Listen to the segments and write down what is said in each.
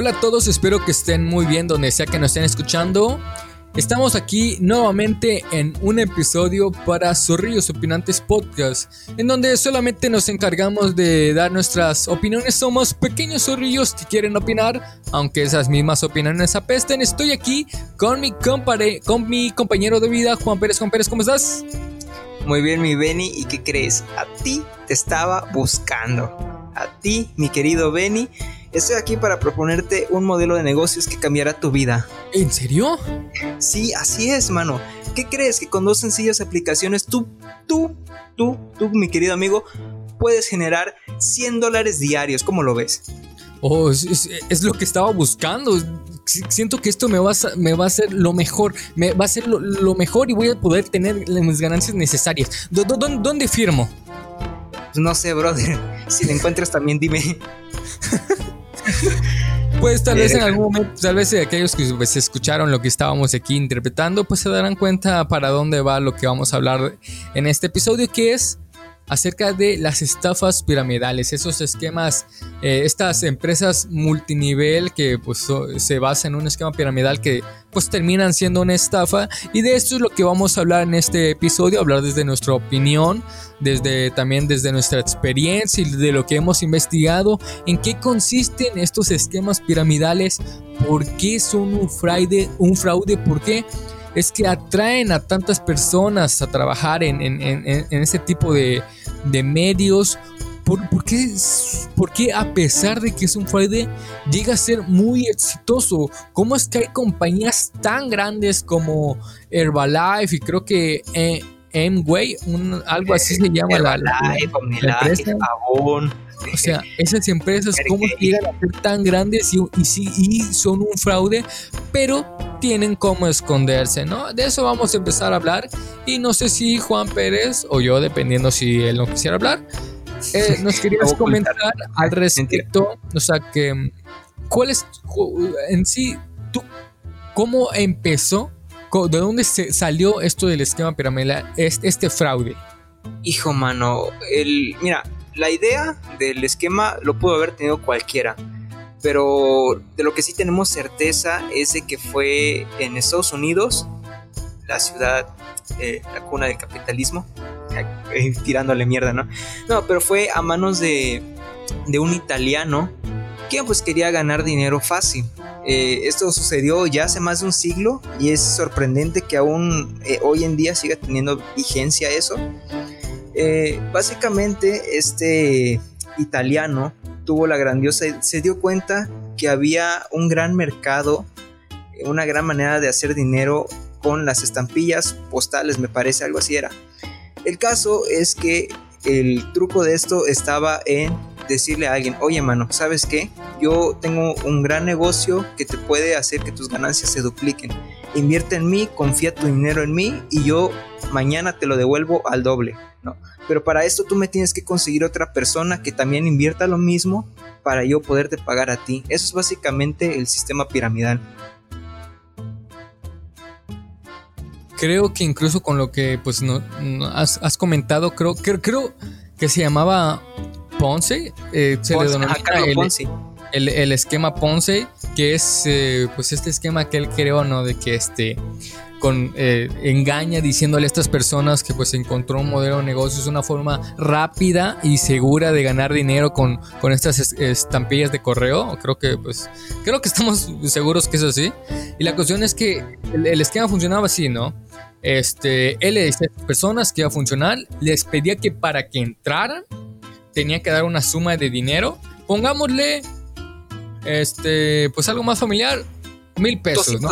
Hola a todos, espero que estén muy bien donde sea que nos estén escuchando. Estamos aquí nuevamente en un episodio para Zorrillos Opinantes Podcast, en donde solamente nos encargamos de dar nuestras opiniones. Somos pequeños zorrillos que quieren opinar, aunque esas mismas opiniones apesten. Estoy aquí con mi, con mi compañero de vida, Juan Pérez. Juan Pérez, ¿cómo estás? Muy bien, mi Benny. ¿Y qué crees? A ti te estaba buscando. A ti, mi querido Benny Estoy aquí para proponerte un modelo de negocios que cambiará tu vida. ¿En serio? Sí, así es, mano. ¿Qué crees? Que con dos sencillas aplicaciones tú, tú, tú, tú, mi querido amigo, puedes generar 100 dólares diarios. ¿Cómo lo ves? Oh, es, lo que estaba buscando. Siento que esto me va a, me va a hacer lo mejor. Me va a ser lo, mejor y voy a poder tener las ganancias necesarias. ¿Dónde, firmo? No sé, brother. Si lo encuentras también dime. Pues tal vez en algún momento, tal vez aquellos que pues, escucharon lo que estábamos aquí interpretando, pues se darán cuenta para dónde va lo que vamos a hablar en este episodio, que es acerca de las estafas piramidales, esos esquemas, eh, estas empresas multinivel que pues se basan en un esquema piramidal que pues terminan siendo una estafa y de esto es lo que vamos a hablar en este episodio, hablar desde nuestra opinión, desde también desde nuestra experiencia y de lo que hemos investigado, en qué consisten estos esquemas piramidales, por qué son un fraude, un fraude, por qué es que atraen a tantas personas a trabajar en, ese tipo de, medios. ¿Por, qué, a pesar de que es un fraude llega a ser muy exitoso? ¿Cómo es que hay compañías tan grandes como Herbalife y creo que eh, Amway, algo así se llama la, la, empresa? O sea, esas empresas, ¿cómo llegan a ser tan grandes y, y son un fraude? Pero tienen cómo esconderse, ¿no? De eso vamos a empezar a hablar y no sé si Juan Pérez o yo, dependiendo si él no quisiera hablar, eh, nos querías comentar. al respecto, o sea, que cuál es en sí, tú, cómo empezó, de dónde se salió esto del esquema piramidal, este fraude. Hijo, mano, el, mira, la idea del esquema lo pudo haber tenido cualquiera pero de lo que sí tenemos certeza es de que fue en Estados Unidos, la ciudad, eh, la cuna del capitalismo, eh, tirándole mierda, ¿no? No, pero fue a manos de, de un italiano que pues quería ganar dinero fácil. Eh, esto sucedió ya hace más de un siglo y es sorprendente que aún hoy en día siga teniendo vigencia eso. básicamente este italiano tuvo la grandiosa, se dio cuenta que había un gran mercado, una gran manera de hacer dinero con las estampillas postales, me parece, algo así era. El caso es que el truco de esto estaba en decirle a alguien, oye mano, ¿sabes qué? Yo tengo un gran negocio que te puede hacer que tus ganancias se dupliquen. Invierte en mí, confía tu dinero en mí y yo mañana te lo devuelvo al doble, ¿no? Pero para esto tú me tienes que conseguir otra persona que también invierta lo mismo para yo poderte pagar a ti. Eso es básicamente el sistema piramidal. Creo que incluso con lo que pues no, has, comentado, creo, creo, creo que se llamaba Ponce, eh, se le denomina el, el, esquema Ponce, que es eh, pues este esquema que él creó, ¿no? De que este con eh, engaña diciéndole a estas personas que pues encontró un modelo de negocio, es una forma rápida y segura de ganar dinero con, con estas estampillas de correo. Creo que pues creo que estamos seguros que es así. Y la cuestión es que el, esquema funcionaba así, ¿no? Este, él le decía a personas que iba a funcionar, les pedía que para que entraran tenía que dar una suma de dinero. Pongámosle, este, pues algo más familiar, mil pesos, ¿no?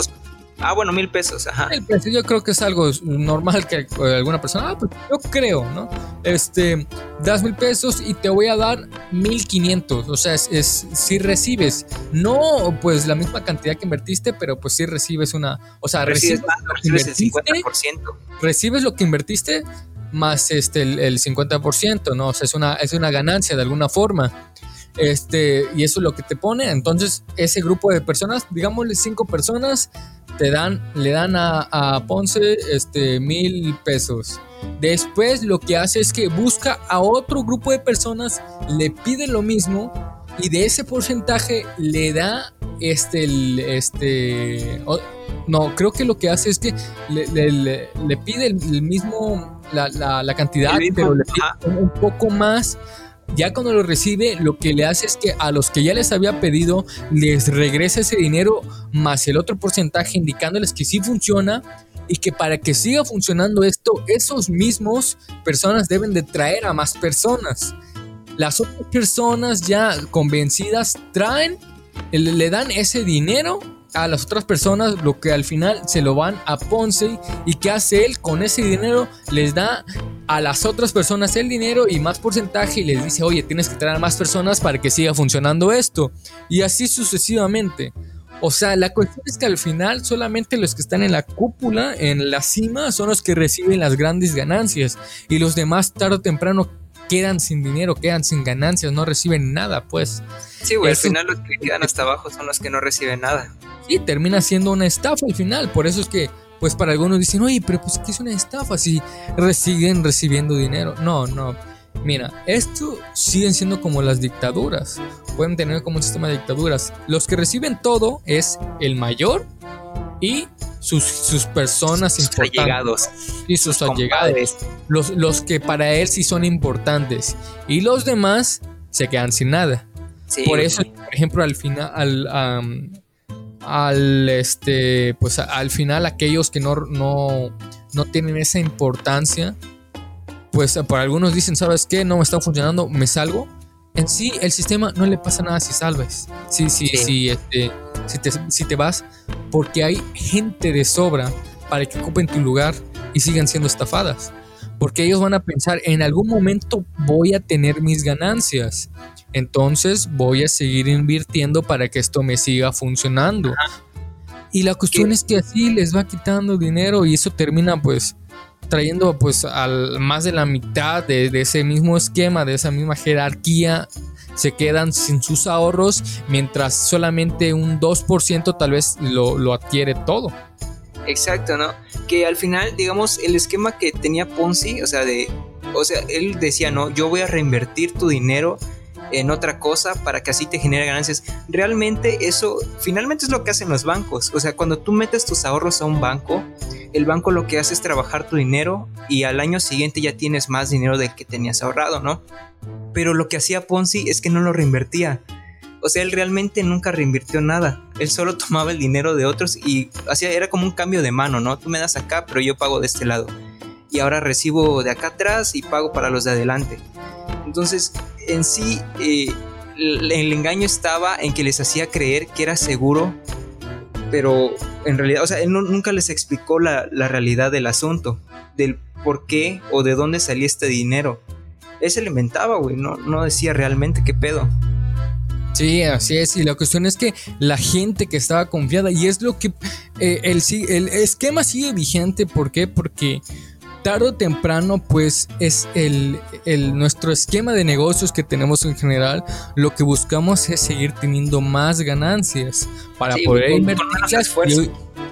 Ah, bueno, mil pesos, ajá. Mil pesos, yo creo que es algo normal que alguna persona, ah, pues yo creo, ¿no? Este, das mil pesos y te voy a dar mil quinientos, o sea, es, si recibes, no pues la misma cantidad que invertiste, pero pues si recibes una, o sea, recibes, lo que invertiste, recibes lo que invertiste más este, el, el 50%, ¿no? O sea, es una, es una ganancia de alguna forma. Este, y eso es lo que te pone. Entonces, ese grupo de personas, digámosle cinco personas, te dan, le dan a, Ponce este, mil pesos. Después lo que hace es que busca a otro grupo de personas, le pide lo mismo y de ese porcentaje le da este, este, no, creo que lo que hace es que le, pide el, mismo, la, cantidad, pero le pide un poco más ya cuando lo recibe, lo que le hace es que a los que ya les había pedido, les regresa ese dinero más el otro porcentaje, indicándoles que sí funciona y que para que siga funcionando esto, esos mismos personas deben de traer a más personas. Las otras personas ya convencidas traen, le dan ese dinero a las otras personas, lo que al final se lo van a Ponce y que hace él con ese dinero les da a las otras personas el dinero y más porcentaje y les dice, oye, tienes que traer más personas para que siga funcionando esto. Y así sucesivamente. O sea, la cuestión es que al final solamente los que están en la cúpula, en la cima, son los que reciben las grandes ganancias. Y los demás tarde o temprano quedan sin dinero, quedan sin ganancias, no reciben nada, pues. Sí, güey, al final los que quedan hasta abajo son los que no reciben nada. Sí, termina siendo una estafa al final. Por eso es que, pues para algunos dicen, oye, pero pues ¿qué es una estafa si siguen recibiendo dinero? No, no. Mira, esto siguen siendo como las dictaduras. Pueden tener como un sistema de dictaduras. Los que reciben todo es el mayor y sus, sus personas sus importantes. Allegados. Y sus, allegados. Los, los que para él sí son importantes. Y los demás se quedan sin nada. por eso, por ejemplo, al final, al, al este, pues al final aquellos que no, no, no tienen esa importancia pues por algunos dicen, ¿sabes qué? No me está funcionando, me salgo. En sí, el sistema no le pasa nada si salves. Sí, sí, sí, este, si, te, si te vas, porque hay gente de sobra para que ocupen tu lugar y sigan siendo estafadas. Porque ellos van a pensar, en algún momento voy a tener mis ganancias. Entonces voy a seguir invirtiendo para que esto me siga funcionando. Y la cuestión es que así les va quitando dinero y eso termina pues trayendo pues al más de la mitad de, ese mismo esquema, de esa misma jerarquía, se quedan sin sus ahorros, mientras solamente un 2% tal vez lo, lo adquiere todo. Exacto, ¿no? Que al final, digamos, el esquema que tenía Ponzi, o sea, de, o sea, él decía, no, yo voy a reinvertir tu dinero en otra cosa para que así te genere ganancias. Realmente eso finalmente es lo que hacen los bancos. O sea, cuando tú metes tus ahorros a un banco, el banco lo que hace es trabajar tu dinero y al año siguiente ya tienes más dinero del que tenías ahorrado, ¿no? Pero lo que hacía Ponzi es que no lo reinvertía. O sea, él realmente nunca reinvirtió nada. Él solo tomaba el dinero de otros y hacía, era como un cambio de mano, ¿no? Tú me das acá, pero yo pago de este lado. Y ahora recibo de acá atrás y pago para los de adelante. Entonces, en sí, eh, el, engaño estaba en que les hacía creer que era seguro, pero en realidad, o sea, él nunca les explicó la, realidad del asunto, del por qué o de dónde salía este dinero. Él se lo inventaba, güey, no, no decía realmente qué pedo. Sí, así es. Y la cuestión es que la gente que estaba confiada, y es lo que eh, el, el esquema sigue vigente. ¿Por qué? Porque tarde o temprano, pues es el, nuestro esquema de negocios que tenemos en general. Lo que buscamos es seguir teniendo más ganancias para poder invertir.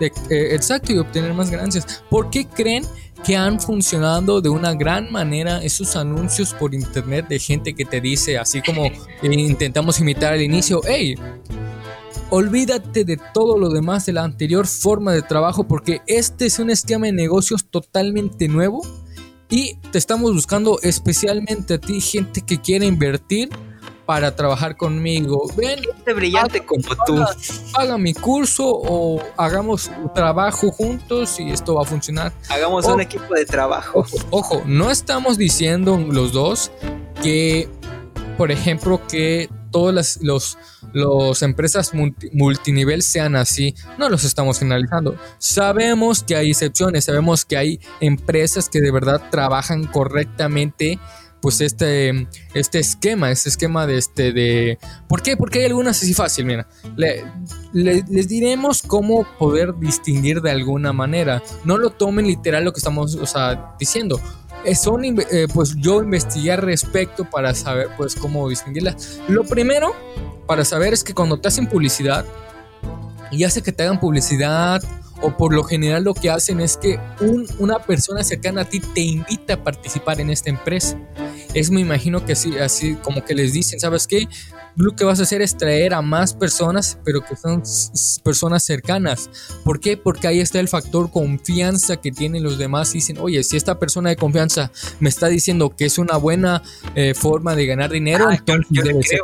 Eh, exacto, y obtener más ganancias. ¿Por qué creen? que han funcionado de una gran manera esos anuncios por internet de gente que te dice, así como intentamos imitar al inicio, hey, Olvídate de todo lo demás de la anterior forma de trabajo porque este es un esquema de negocios totalmente nuevo y te estamos buscando especialmente a ti, gente que quiere invertir para trabajar conmigo. Ven, gente brillante como tú. Haga mi curso o hagamos trabajo juntos y esto va a funcionar. Hagamos un equipo de trabajo. ojo, no estamos diciendo los dos que, por ejemplo, que todas las los, empresas multinivel sean así. No los estamos finalizando. Sabemos que hay excepciones, sabemos que hay empresas que de verdad trabajan correctamente pues este, este esquema, este esquema de este de... ¿Por qué? Porque hay algunas así fácil, mira. les diremos cómo poder distinguir de alguna manera. No lo tomen literal lo que estamos diciendo. Son, eh, pues yo investigué respecto para saber pues cómo distinguirlas. Lo primero para saber es que cuando te hacen publicidad y hace que te hagan publicidad o por lo general lo que hacen es que una persona cercana a ti te invita a participar en esta empresa. Es me imagino que así, así como que les dicen, ¿sabes qué? Lo que vas a hacer es traer a más personas, pero que son personas cercanas. ¿Por qué? Porque ahí está el factor confianza que tienen los demás. Dicen, oye, si esta persona de confianza me está diciendo que es una buena eh, forma de ganar dinero, ah, entonces debe ser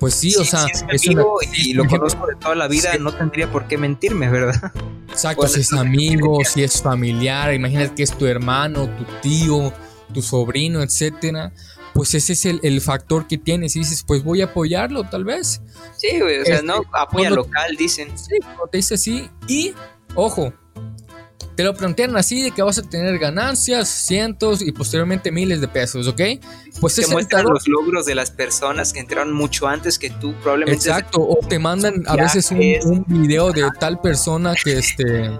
Pues sí, o sea, es, amigo y lo conozco de toda la vida, no tendría por qué mentirme, ¿verdad? Exacto, si es amigo, si es familiar, imagínate que es tu hermano, tu tío, tu sobrino, etcétera pues ese es el, factor que tienes y dices, pues voy a apoyarlo tal vez. Sí, güey, o sea, no, este, apoya local, dicen. Sí, te dice así y, ojo, te lo plantean así de que vas a tener ganancias, cientos y posteriormente miles de pesos, ¿ok? Pues te muestran los logros de las personas que entraron mucho antes que tú, probablemente. Exacto, o te mandan a veces un, un video de tal persona que este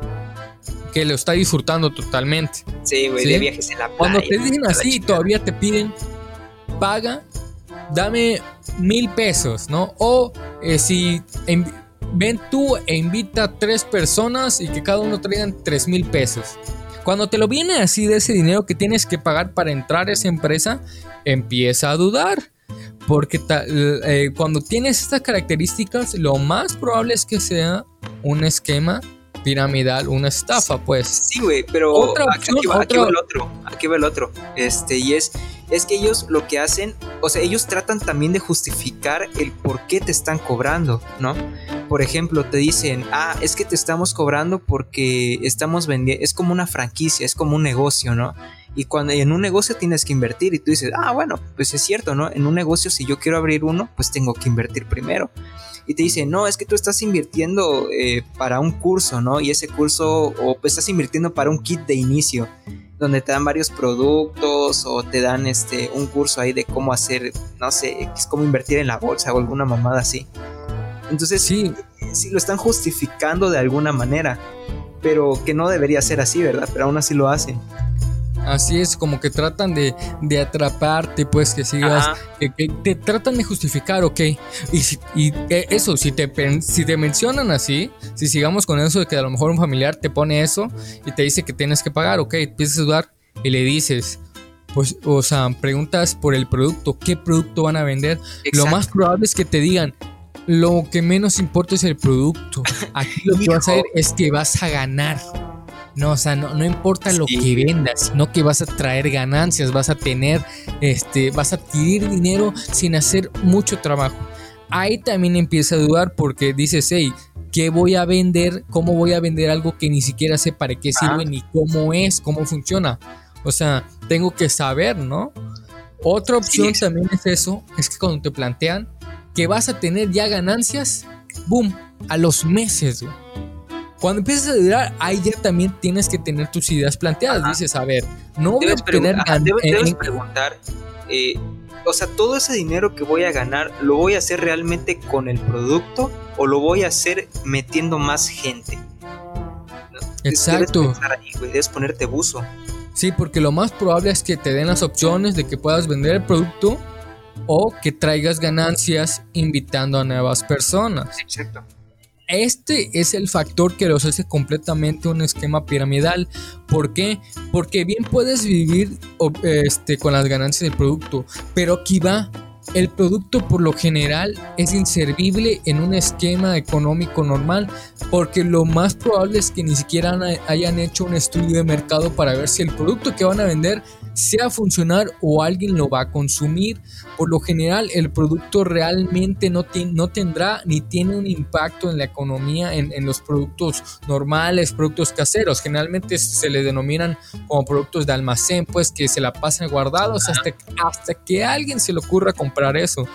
que lo está disfrutando totalmente. Sí, güey, de viajes en la playa. Cuando te dicen así, todavía te piden paga, dame mil pesos, ¿no? O eh, si ven tú e invita a tres personas y que cada uno traigan tres mil pesos. Cuando te lo viene así de ese dinero que tienes que pagar para entrar a esa empresa, empieza a dudar. Porque eh, cuando tienes estas características, lo más probable es que sea un esquema piramidal, una estafa, pues. Sí, güey, pero aquí, va, el otro, aquí va el otro. Este, y es, es que ellos lo que hacen, o sea, ellos tratan también de justificar el por qué te están cobrando, ¿no? Por ejemplo, te dicen, ah, es que te estamos cobrando porque estamos vendiendo, es como una franquicia, es como un negocio, ¿no? Y cuando en un negocio tienes que invertir y tú dices, ah, bueno, pues es cierto, ¿no? En un negocio si yo quiero abrir uno, pues tengo que invertir primero y te dice, no, es que tú estás invirtiendo eh, para un curso, ¿no? Y ese curso, o pues estás invirtiendo para un kit de inicio, donde te dan varios productos o te dan este un curso ahí de cómo hacer, no sé, es cómo invertir en la bolsa o alguna mamada así. Entonces, sí, sí lo están justificando de alguna manera, pero que no debería ser así, ¿verdad? Pero aún así lo hacen. Así es, como que tratan de, atraparte, pues que sigas, que, te tratan de justificar, ok. Y, y eh, eso, si te, si te mencionan así, si sigamos con eso de que a lo mejor un familiar te pone eso y te dice que tienes que pagar, ok, empiezas a dudar y le dices, pues, o sea, preguntas por el producto, qué producto van a vender. Lo más probable es que te digan, lo que menos importa es el producto. Aquí lo que vas a hacer es que vas a ganar. No, o sea, no, importa lo que vendas, sino que vas a traer ganancias, vas a tener, este, vas a adquirir dinero sin hacer mucho trabajo. Ahí también empieza a dudar porque dices, hey, ¿qué voy a vender? ¿Cómo voy a vender algo que ni siquiera sé para qué sirve ni cómo es, cómo funciona? O sea, tengo que saber, ¿no? Otra opción también es eso, es que cuando te plantean que vas a tener ya ganancias, boom, a los meses, güey cuando empiezas a dudar, ahí ya también tienes que tener tus ideas planteadas. Dices, a ver, no voy a tener debes, preguntar, eh, o sea, todo ese dinero que voy a ganar, ¿lo voy a hacer realmente con el producto o lo voy a hacer metiendo más gente? Exacto. Debes, ponerte buzo. Sí, porque lo más probable es que te den las opciones de que puedas vender el producto o que traigas ganancias invitando a nuevas personas. Exacto. Este es el factor que los hace completamente un esquema piramidal. ¿Por qué? Porque bien puedes vivir este, con las ganancias del producto, pero aquí va. El producto por lo general es inservible en un esquema económico normal porque lo más probable es que ni siquiera hayan hecho un estudio de mercado para ver si el producto que van a vender sea funcionar o alguien lo va a consumir. Por lo general, el producto realmente no, no tendrá ni tiene un impacto en la economía, en, los productos normales, productos caseros. Generalmente se le denominan como productos de almacén, pues que se la pasan guardados hasta, hasta que a alguien se le ocurra comprar eso.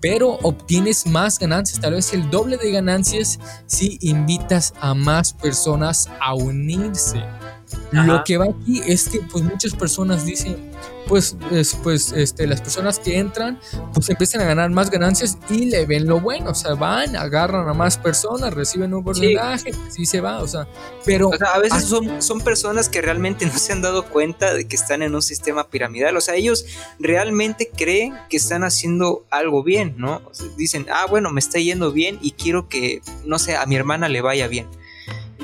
Pero obtienes más ganancias, tal vez el doble de ganancias si invitas a más personas a unirse. Lo que va aquí es que pues muchas personas dicen, pues, pues este, las personas que entran pues empiezan a ganar más ganancias y le ven lo bueno, o sea, van, agarran a más personas, reciben un porcentaje, sí. se va, o sea, pero... a veces son, son personas que realmente no se han dado cuenta de que están en un sistema piramidal, o sea, ellos realmente creen que están haciendo algo bien, ¿no? dicen, ah, bueno, me está yendo bien y quiero que, no sé, a mi hermana le vaya bien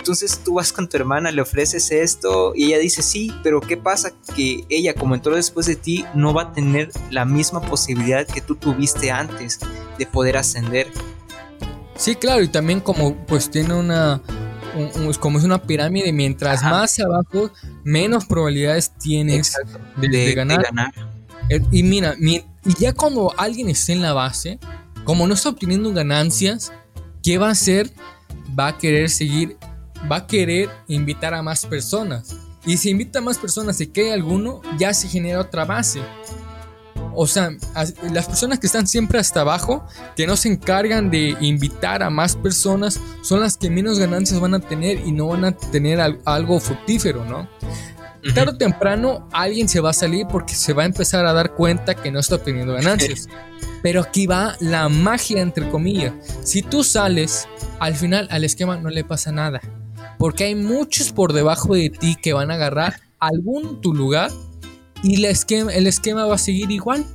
Entonces tú vas con tu hermana, le ofreces esto y ella dice sí, pero ¿qué pasa? Que ella como entró después de ti no va a tener la misma posibilidad que tú tuviste antes de poder ascender. Sí, claro, y también como pues tiene una, como es una pirámide, mientras más abajo, menos probabilidades tienes de, ganar. Eh, y mira, y ya cuando alguien esté en la base, como no está obteniendo ganancias, ¿qué va a hacer? Va a querer seguir, va a querer invitar a más personas. Y si invita a más personas y hay alguno, ya se genera otra base. O sea, las personas que están siempre hasta abajo, que no se encargan de invitar a más personas, son las que menos ganancias van a tener y no van a tener algo fructífero, ¿no? Tarde o temprano alguien se va a salir porque se va a empezar a dar cuenta que no está obteniendo ganancias. Pero aquí va la magia, entre comillas. Si tú sales, al final al esquema no le pasa nada. Porque hay muchos por debajo de ti que van a agarrar algún tu lugar y el esquema, el esquema va a seguir igual.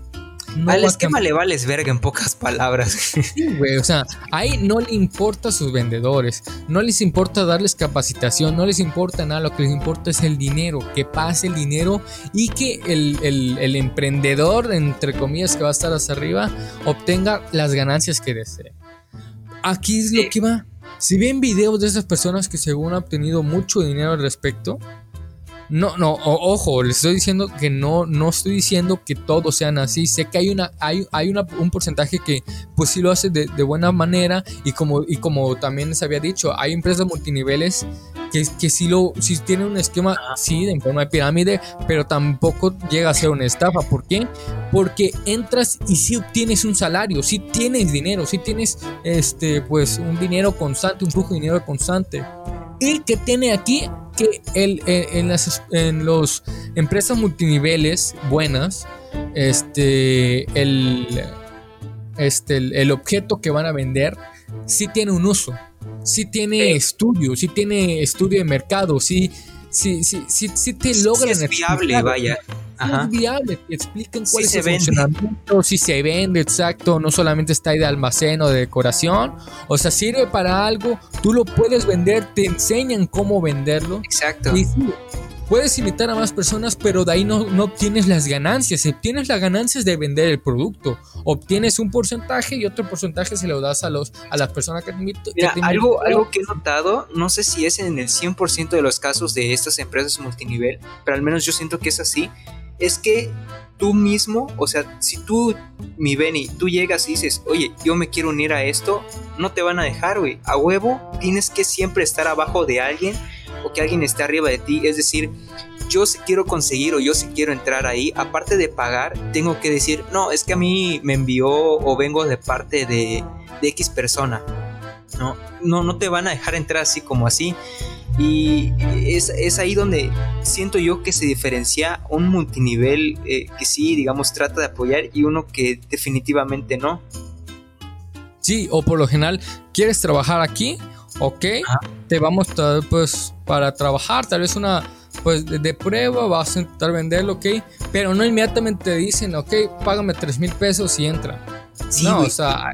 Al esquema le vales verga en pocas palabras. Sí, güey, o sea, ahí no le importa a sus vendedores, no les importa darles capacitación, no les importa nada, lo que les importa es el dinero, que pase el dinero y que el, emprendedor, entre comillas, que va a estar hacia arriba, obtenga las ganancias que desee. Aquí es lo que va. Si ven videos de esas personas que según han obtenido mucho dinero al respecto, no, no, ojo, les estoy diciendo que no, no estoy diciendo que todos sean así. Sé que hay una, hay, hay un porcentaje que pues sí lo hace de, buena manera. Y como, y como también les había dicho, hay empresas multiniveles que, que sí lo, sí tienen un esquema, sí, en forma de pirámide, pero tampoco llega a ser una estafa. ¿Por qué? Porque entras y sí obtienes un salario, sí tienes dinero, sí tienes este, pues un dinero constante, un flujo de dinero constante. Y que tiene aquí que el, en, las en los empresas multiniveles buenas, este, el, este, el, objeto que van a vender sí tiene un uso, sí tiene estudio, sí tiene estudio de mercado, sí, sí, sí, sí, sí te logran. es viable, vaya es viable, te explican cuál es el funcionamiento, si se vende, exacto, no solamente está ahí de almacén o de decoración, o sea, sirve para algo, tú lo puedes vender, te enseñan cómo venderlo. Exacto. Puedes invitar a más personas, pero de ahí no, no obtienes las ganancias, obtienes las ganancias de vender el producto, obtienes un porcentaje y otro porcentaje se lo das a, los, a las personas que te invitan. algo, algo que he notado, no sé si es en el 100% de los casos de estas empresas multinivel, pero al menos yo siento que es así, es que tú mismo, o sea, si tú, mi Benny, tú llegas y dices, oye, yo me quiero unir a esto, no te van a dejar, güey. A huevo, tienes que siempre estar abajo de alguien o que alguien esté arriba de ti. Es decir, yo si quiero conseguir o yo si quiero entrar ahí, aparte de pagar, tengo que decir, no, es que a mí me envió o vengo de parte de, de X persona. No, no, no te van a dejar entrar así como así. Y es, ahí donde siento yo que se diferencia un multinivel eh, que sí, digamos, trata de apoyar y uno que definitivamente no. Sí, o por lo general, ¿quieres trabajar aquí? Ok, te vamos a, pues para trabajar, tal vez una pues de, prueba, vas a intentar venderlo, ok, pero no inmediatamente te dicen, ok, págame 3 mil pesos y entra. no, o sea...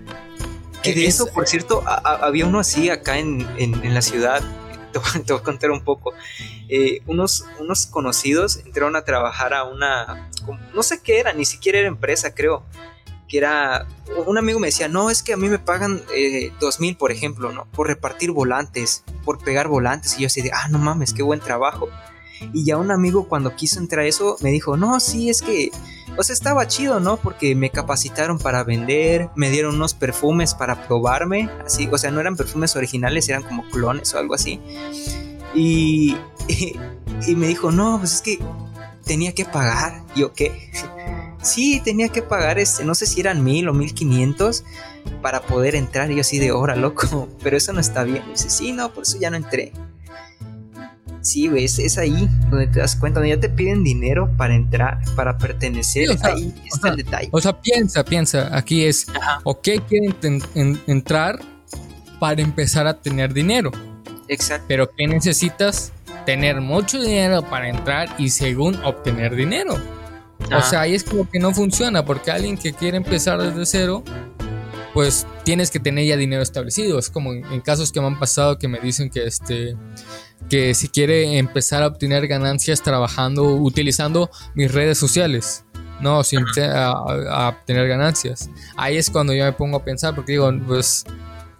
Que de eso, por cierto, había uno así acá en, en la ciudad te, voy a contar un poco. Eh, unos, unos conocidos entraron a trabajar a una, no sé qué era, ni siquiera era empresa, creo. Que era, un amigo me decía, no, es que a mí me pagan eh, dos mil, por ejemplo, ¿no? Por repartir volantes, por pegar volantes. Y yo así de, ah, no mames, qué buen trabajo. Y ya un amigo cuando quiso entrar eso me dijo, no, sí, es que pues estaba chido, ¿no? Porque me capacitaron para vender, me dieron unos perfumes para probarme, así, o sea, no eran perfumes originales, eran como clones o algo así. Y, y, me dijo, no, pues es que tenía que pagar. Y yo, ¿qué? sí, tenía que pagar, este, no sé si eran mil o mil quinientos para poder entrar. Y yo así de hora, loco, pero eso no está bien. Dice, sí, no, por eso ya no entré. Sí, güey, es, ahí donde te das cuenta, donde ya te piden dinero para entrar, para pertenecer. ahí está el detalle. O sea, piensa, piensa. Aquí es, ok, quieren entrar para empezar a tener dinero. Exacto. Pero ¿qué necesitas? Tener mucho dinero para entrar y según obtener dinero. O sea, ahí es como que no funciona, porque alguien que quiere empezar desde cero, pues tienes que tener ya dinero establecido. Es como en, casos que me han pasado que me dicen que este que si quiere empezar a obtener ganancias trabajando, utilizando mis redes sociales, no, sin a, obtener ganancias. Ahí es cuando yo me pongo a pensar, porque digo, pues,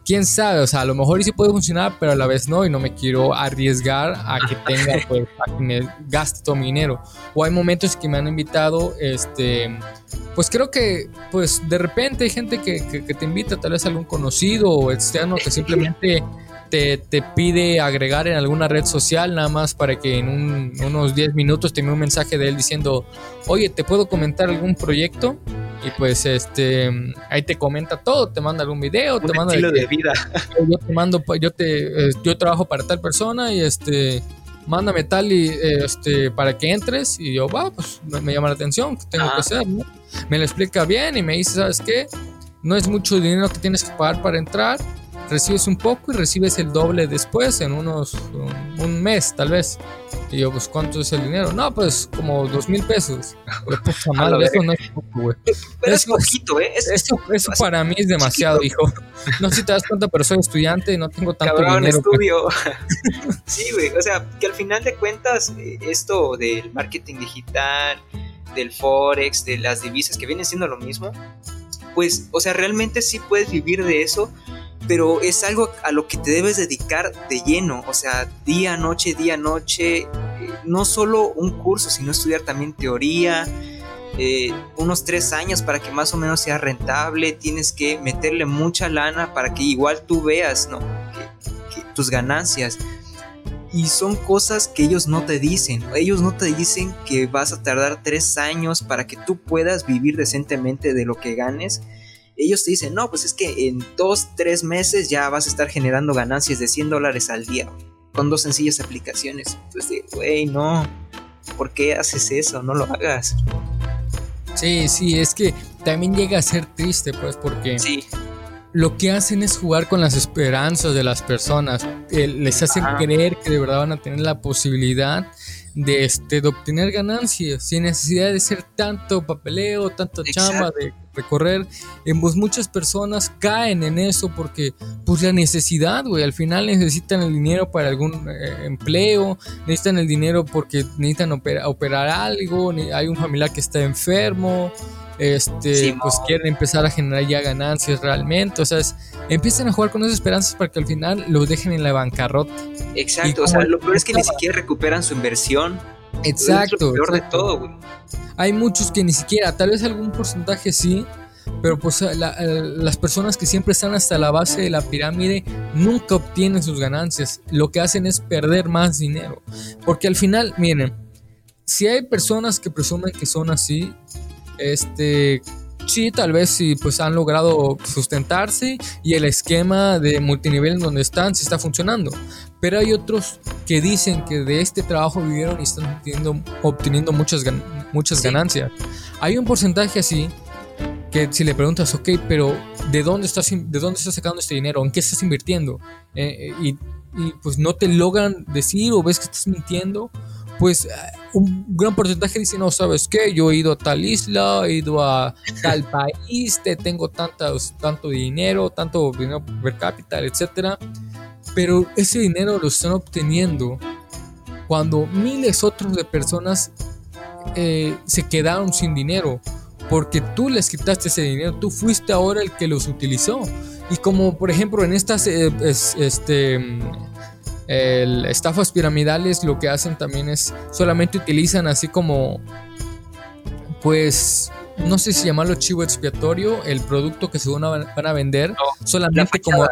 quién sabe, o sea, a lo mejor sí puede funcionar, pero a la vez no, y no me quiero arriesgar a que tenga, pues, a que me gaste todo mi dinero. O hay momentos que me han invitado, este, pues creo que, pues, de repente hay gente que, que, te invita, tal vez algún conocido o externo que simplemente te, pide agregar en alguna red social nada más para que en unos 10 minutos te un mensaje de él diciendo, oye, ¿te puedo comentar algún proyecto? Y pues este ahí te comenta todo, te manda algún video, te manda estilo de, vida. Yo te mando, yo te yo trabajo para tal persona y este mándame tal y este para que entres y yo va, pues me, llama la atención, ¿qué tengo que hacer? Me lo explica bien y me dice, ¿sabes qué? No es mucho dinero que tienes que pagar para entrar recibes un poco y recibes el doble después en unos un, mes tal vez. Y yo, pues, ¿cuánto es el dinero? No, pues, como dos mil pesos. eso no es poco, güey. Pero es poquito, ¿eh? eso, eso para mí es demasiado, hijo. No sé si te das cuenta, pero soy estudiante y no tengo tanto Cabrón, dinero. Pues. estudio. sí, güey. O sea, que al final de cuentas, eh, esto del marketing digital, del forex, de las divisas, que vienen siendo lo mismo, pues, o sea, realmente sí puedes vivir de eso, pero es algo a lo que te debes dedicar de lleno, o sea, día, noche, día, noche, eh, no solo un curso, sino estudiar también teoría, eh, unos tres años para que más o menos sea rentable, tienes que meterle mucha lana para que igual tú veas, ¿no? tus ganancias. Y son cosas que ellos no te dicen. Ellos no te dicen que vas a tardar tres años para que tú puedas vivir decentemente de lo que ganes ellos te dicen, no, pues es que en dos, tres meses ya vas a estar generando ganancias de 100 dólares al día, con dos sencillas aplicaciones. Entonces, güey, no, ¿por qué haces eso? No lo hagas. Sí, sí, es que también llega a ser triste, pues, porque sí. lo que hacen es jugar con las esperanzas de las personas. Eh, les hacen creer que de verdad van a tener la posibilidad de, este, de obtener ganancias sin necesidad de ser tanto papeleo, tanto chamba de recorrer. pues muchas personas caen en eso porque pues la necesidad, güey, al final necesitan el dinero para algún eh, empleo, necesitan el dinero porque necesitan operar algo, hay un familiar que está enfermo, este, pues quieren empezar a generar ya ganancias realmente, o sea, empiezan a jugar con esas esperanzas para que al final los dejen en la bancarrota. Exacto, o sea, lo peor es que ni siquiera recuperan su inversión. Exacto. Es lo peor de todo, güey. Hay muchos que ni siquiera, tal vez algún porcentaje sí, pero pues las personas que siempre están hasta la base de la pirámide nunca obtienen sus ganancias. Lo que hacen es perder más dinero. Porque al final, miren, si hay personas que presumen que son así, este, sí, tal vez sí, pues han logrado sustentarse y el esquema de multinivel en donde están sí está funcionando. Pero hay otros que dicen que de este trabajo vivieron y están obteniendo, obteniendo muchas, muchas ganancias. Hay un porcentaje así que si le preguntas, ok, pero ¿de dónde estás, de dónde estás sacando este dinero? ¿En qué estás invirtiendo? Eh, y, y pues no te logran decir o ves que estás mintiendo pues un gran porcentaje dice, no, ¿sabes qué? Yo he ido a tal isla, he ido a tal país, te tengo tantos, tanto dinero, tanto dinero per cápita, etcétera. Pero ese dinero lo están obteniendo cuando miles otros de personas eh, se quedaron sin dinero porque tú les quitaste ese dinero, tú fuiste ahora el que los utilizó. Y como por ejemplo en estas eh, este, el estafas piramidales lo que hacen también es solamente utilizan así como pues no sé si llamarlo chivo expiatorio, el producto que según van a vender, solamente como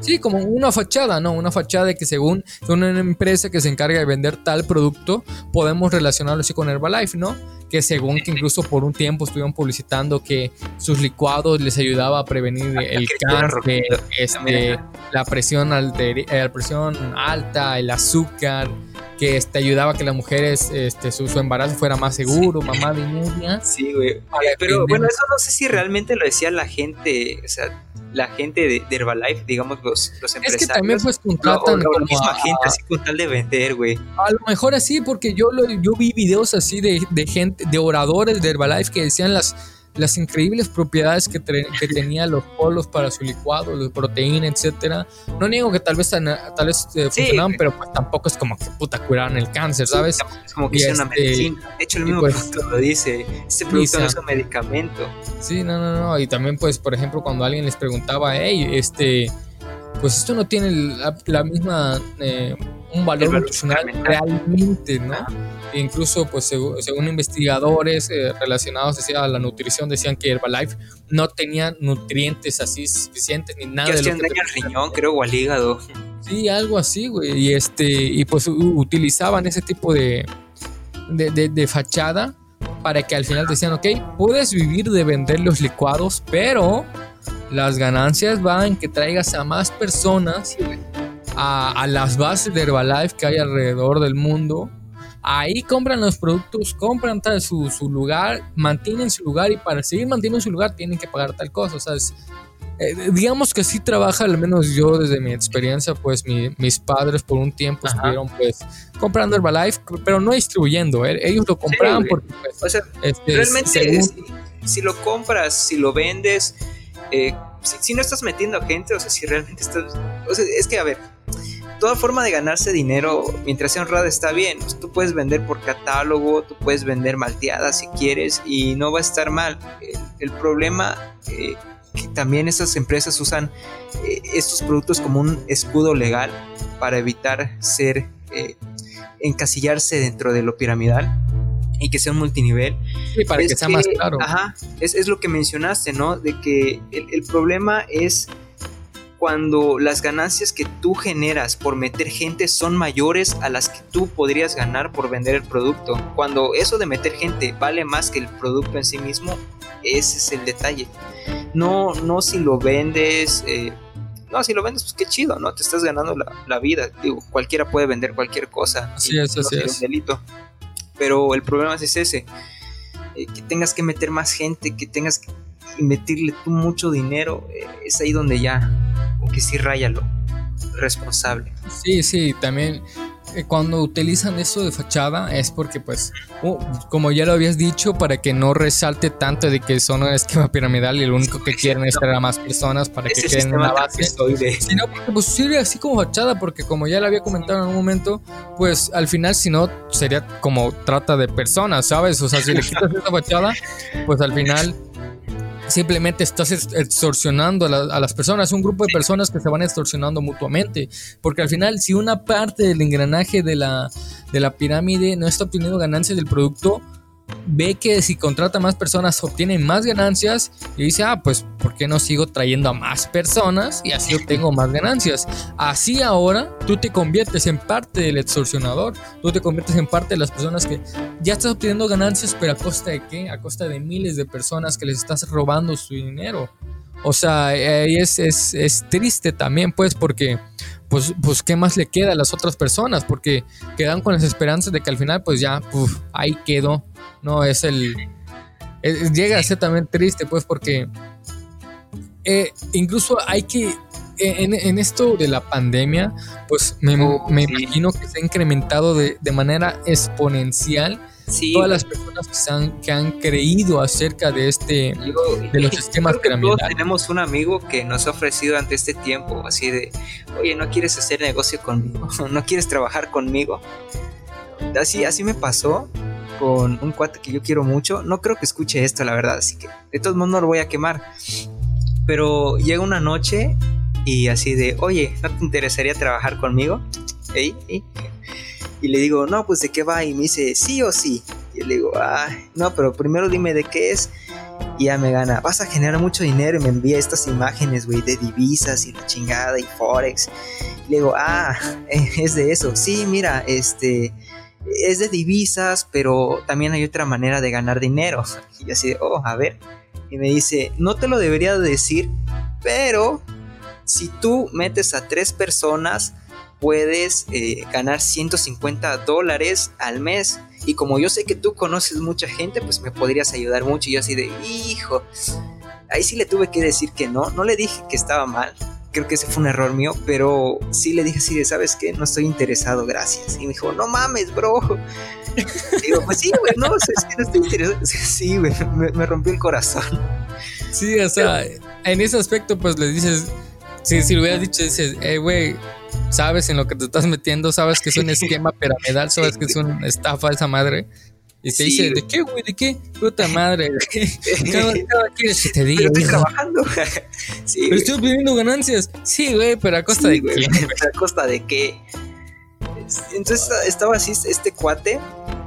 sí, como una fachada, no, una fachada de que según son una empresa que se encarga de vender tal producto, podemos relacionarlo así con Herbalife, ¿no? Que según que incluso por un tiempo estuvieron publicitando que sus licuados les ayudaba a prevenir el cáncer, este, la presión, alter, eh, la presión alta, el azúcar, que este, ayudaba a que las mujeres, este, su, embarazo fuera más seguro, mamá de media. Sí, güey. Pero bueno, eso no sé si realmente lo decía la gente, o sea, la gente de, Herbalife, digamos, los, los empresarios. Es que también pues contratan no, la misma gente así con tal de vender, güey. A lo mejor así, porque yo, lo, yo vi videos así de, de gente, de oradores de Herbalife que decían las las increíbles propiedades que, que tenía los polos para su licuado, de proteína, etcétera. No niego que tal vez, tal vez eh, funcionaban, pero pues tampoco es como que puta curaran el cáncer, ¿sabes? es como que es una este, medicina. De hecho, el mismo pues, producto lo dice. Este producto no es un medicamento. Sí, no, no, no. Y también, pues, por ejemplo, cuando alguien les preguntaba, hey, este, pues esto no tiene la, misma, eh, un valor nutricional realmente, ¿no? incluso pues según, investigadores eh, relacionados a la nutrición decían que Herbalife no tenía nutrientes así suficientes ni nada. Que de lo que riñón, creo, o al hígado. Sí, algo así, güey. Y este, y pues utilizaban ese tipo de, de, de, fachada para que al final decían, ok, puedes vivir de vender los licuados, pero las ganancias van que traigas a más personas a, a, las bases de Herbalife que hay alrededor del mundo Ahí compran los productos, compran tal, su, su, lugar, mantienen su lugar y para seguir manteniendo su lugar tienen que pagar tal cosa. O sea, eh, digamos que sí trabaja, al menos yo desde mi experiencia, pues mis padres por un tiempo estuvieron pues comprando Herbalife, pero no distribuyendo. Eh, ellos lo compraban porque... Pues, o sea, este, realmente si, lo compras, si lo vendes, eh, si, si, no estás metiendo a gente, o sea, si realmente estás... O sea, es que, a ver, toda forma de ganarse dinero mientras sea honrada está bien. tú puedes vender por catálogo, tú puedes vender malteadas si quieres y no va a estar mal. El, problema eh, que también estas empresas usan eh, estos productos como un escudo legal para evitar ser eh, encasillarse dentro de lo piramidal y que sea un multinivel. Sí, para que sea más claro. Ajá, es, lo que mencionaste, ¿no? De que el problema es cuando las ganancias que tú generas por meter gente son mayores a las que tú podrías ganar por vender el producto. Cuando eso de meter gente vale más que el producto en sí mismo, ese es el detalle. No, no si lo vendes, eh, no, si lo vendes, pues qué chido, ¿no? Te estás ganando la, vida. Digo, cualquiera puede vender cualquier cosa. Así es, así es. Un delito. Pero el problema es ese, eh, que tengas que meter más gente, que tengas que meterle tú mucho dinero, eh, es ahí donde ya que sí raya lo responsable. Sí, sí, también eh, cuando utilizan eso de fachada es porque pues como ya lo habías dicho para que no resalte tanto de que son un esquema piramidal y lo único que quieren es traer a más personas para que queden en la base. sino porque pues sirve así como fachada porque como ya lo había comentado en un momento pues al final si no sería como trata de personas sabes o sea si le quitas esa fachada pues al final simplemente estás extorsionando a, las personas, un grupo de personas que se van extorsionando mutuamente, porque al final si una parte del engranaje de la, de la pirámide no está obteniendo ganancias del producto, ve que si contrata más personas obtiene más ganancias y dice, ah, pues ¿por qué no sigo trayendo a más personas y así obtengo más ganancias? Así ahora tú te conviertes en parte del extorsionador, tú te conviertes en parte de las personas que ya estás obteniendo ganancias, pero a costa de qué? A costa de miles de personas que les estás robando su dinero. O sea, es, es, es triste también, pues, porque pues, pues qué más le queda a las otras personas, porque quedan con las esperanzas de que al final pues ya, ahí quedó, no es el... llega a ser también triste pues porque eh, incluso hay que en, esto de la pandemia, pues me, oh, imagino que se ha incrementado de, de manera exponencial todas las personas que, han, que han creído acerca de este de los sistemas piramidales. tenemos un amigo que nos ha ofrecido ante este tiempo así de, oye, ¿no quieres hacer negocio conmigo? ¿No quieres trabajar conmigo? Así, así me pasó con un cuate que yo quiero mucho. No creo que escuche esto, la verdad, así que de todos modos no lo voy a quemar. Pero llega una noche y así de, oye, ¿no te interesaría trabajar conmigo? Y le digo, no, pues de qué va. Y me dice, sí o sí. Y le digo, ah, no, pero primero dime de qué es. Y ya me gana, vas a generar mucho dinero. Y me envía estas imágenes, güey, de divisas y la chingada y Forex. Y le digo, ah, es de eso. Sí, mira, este, es de divisas, pero también hay otra manera de ganar dinero. Y así, oh, a ver. Y me dice, no te lo debería decir, pero si tú metes a tres personas puedes eh, ganar 150 dólares al mes. Y como yo sé que tú conoces mucha gente, pues me podrías ayudar mucho. Y yo así de, hijo, ahí sí le tuve que decir que no. No le dije que estaba mal, creo que ese fue un error mío, pero sí le dije así de, ¿sabes qué? No estoy interesado, gracias. Y me dijo, no mames, bro. digo, pues sí, güey, no, es que no estoy interesado. Sí, güey, me, rompió el corazón. Sí, o sea, en ese aspecto, pues le dices, si, si le hubieras dicho, dices, hey, güey, sabes en lo que te estás metiendo, sabes que es un esquema piramidal, sabes que es una estafa esa madre. Y te dice, ¿de qué, güey? ¿De qué? Puta madre, güey. quieres que te diga? estoy trabajando. sí, pero estoy pidiendo ganancias. Sí, güey, pero a costa de qué. ¿A costa de qué? Entonces estaba así este cuate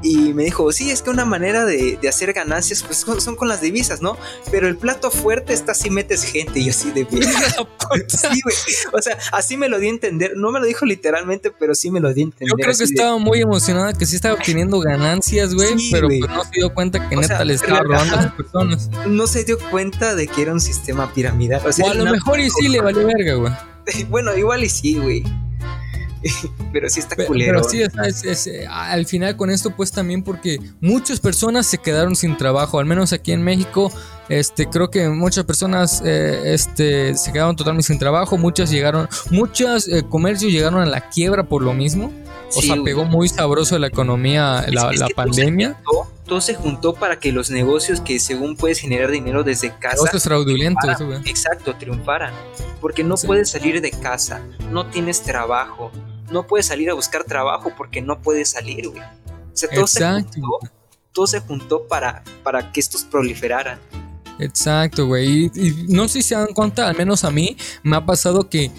y me dijo, sí, es que una manera de, hacer ganancias pues son, con las divisas, ¿no? Pero el plato fuerte está si metes gente y así de bien. sí, güey. O sea, así me lo di a entender. No me lo dijo literalmente, pero sí me lo di a entender. Yo creo que estaba muy emocionada, que sí estaba obteniendo ganancias, güey, pero pues no se dio cuenta que neta le estaba robando a las personas. No se dio cuenta de que era un sistema piramidal. O, a lo mejor y sí le valió verga, güey. bueno, igual y sí, güey. pero sí está culero. Pero sí, es, eh, al final con esto pues también porque muchas personas se quedaron sin trabajo, al menos aquí en México, este creo que muchas personas eh, este, se quedaron totalmente sin trabajo, muchas llegaron, muchos eh, comercios llegaron a la quiebra por lo mismo. O sea, pegó muy sabroso la economía, la, pandemia. Todo se, juntó, para que los negocios que según puedes generar dinero desde casa. Negocios fraudulentos, Exacto, triunfaran. Porque no puedes salir de casa, no tienes trabajo, no puedes salir a buscar trabajo porque no puedes salir, güey. O sea, todo, se juntó, todo se juntó para, para que estos proliferaran. Exacto, güey. Y, no sé si se dan cuenta, al menos a mí me ha pasado que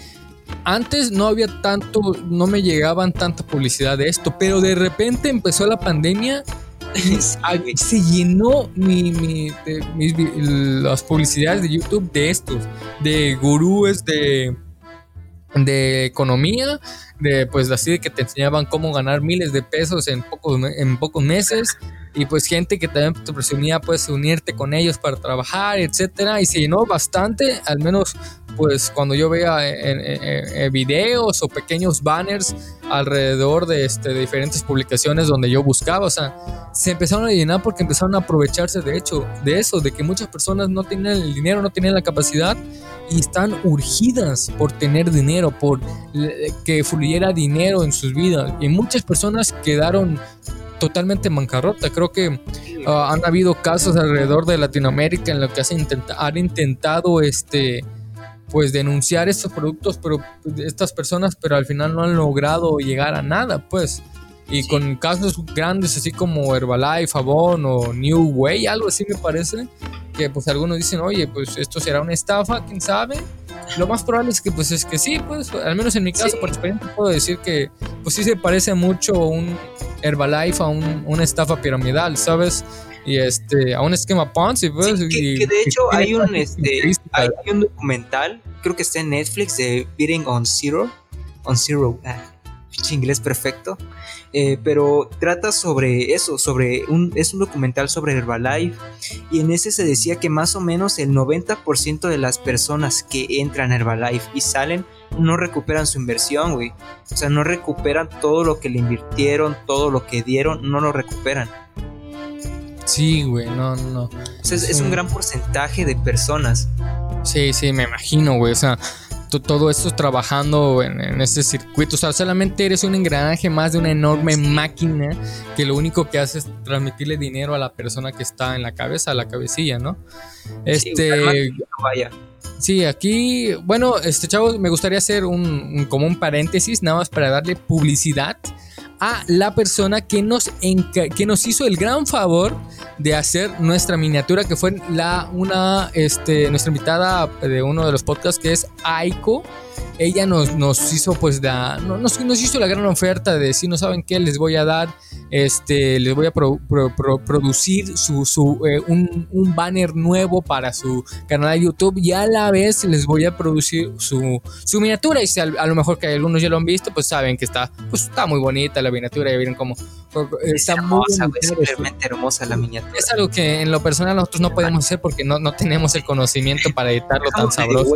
antes no había tanto, no me llegaban tanta publicidad de esto, pero de repente empezó la pandemia y se llenó mi, mi, las publicidades de YouTube de estos, de gurúes de de economía, de pues así de que te enseñaban cómo ganar miles de pesos en pocos, en pocos meses. Y pues gente que también te presumía pues unirte con ellos para trabajar, etcétera. Y se llenó bastante, al menos pues cuando yo veía en, videos o pequeños banners alrededor de, este, de diferentes publicaciones donde yo buscaba, o sea, se empezaron a llenar porque empezaron a aprovecharse de hecho de eso, de que muchas personas no tenían el dinero, no tenían la capacidad y están urgidas por tener dinero, por que fluyera dinero en sus vidas. Y muchas personas quedaron totalmente en bancarrota. Creo que ah, han habido casos alrededor de Latinoamérica en los que han intentado este pues denunciar estos productos, pero estas personas, pero al final no han logrado llegar a nada, pues. Y con casos grandes así como Herbalife, Avon o New Way, algo así me parece, que pues algunos dicen, oye, pues esto será una estafa, quién sabe. Lo más probable es que pues es que sí, pues al menos en mi caso por experiencia puedo decir que pues sí se parece mucho un Herbalife a un, una estafa piramidal, ¿sabes? Y este, a un esquema Ponzi, pues. que, de hecho hay un, este, hay, un documental, creo que está en Netflix, de Beating on Zero, on Zero, ah, inglés perfecto, eh, pero trata sobre eso, sobre un, es un documental sobre Herbalife y en ese se decía que más o menos el 90% de las personas que entran a Herbalife y salen no recuperan su inversión, güey. O sea, no recuperan todo lo que le invirtieron, todo lo que dieron, no lo recuperan. Sí, güey, no, no. O sea, es, un gran porcentaje de personas. Sí, sí, me imagino, güey. O sea, todo esto trabajando en, en, este circuito. O sea, solamente eres un engranaje más de una enorme máquina que lo único que hace es transmitirle dinero a la persona que está en la cabeza, a la cabecilla, ¿no? Este. Sí, aquí, bueno, este chavo, me gustaría hacer un, como un paréntesis, nada más para darle publicidad a la persona que nos, que nos hizo el gran favor de hacer nuestra miniatura, que fue la, una, este, nuestra invitada de uno de los podcasts, que es Aiko. Ella nos, nos hizo pues la, nos, hizo la gran oferta de si no saben qué les voy a dar, este, les voy a producir su, su eh, un, un, banner nuevo para su canal de YouTube y a la vez les voy a producir su, su miniatura y si a, lo mejor que algunos ya lo han visto pues saben que está, pues está muy bonita, la miniatura, ya vieron cómo está hermosa, muy simplemente hermosa la miniatura. Es algo que en lo personal nosotros no podemos hacer porque no, no tenemos el conocimiento para editarlo tan sabroso.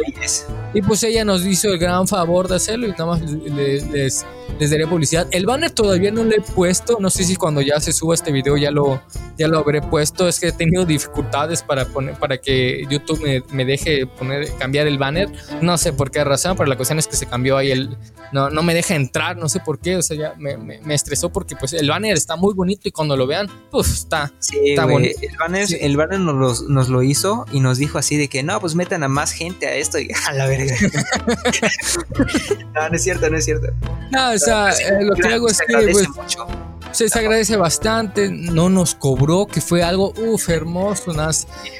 Y pues ella nos hizo el gran favor de hacerlo y nada más les, les, les daré publicidad. El banner todavía no lo he puesto, no sé si cuando ya se suba este video ya lo, ya lo habré puesto. Es que he tenido dificultades para poner, para que YouTube me, me deje poner, cambiar el banner. No sé por qué razón, pero la cuestión es que se cambió ahí el, no, no me deja entrar, no sé por qué, o sea, ya me, me, estresó porque pues el banner está muy bonito y cuando lo vean, pues está, está bonito. El banner, el banner nos, nos, lo hizo y nos dijo así de que no, pues metan a más gente a esto y a la verga. no, no es cierto, no es cierto. No, o sea, eh, lo que hago es que pues, se agradece bastante, no nos cobró, que fue algo, uff, hermoso.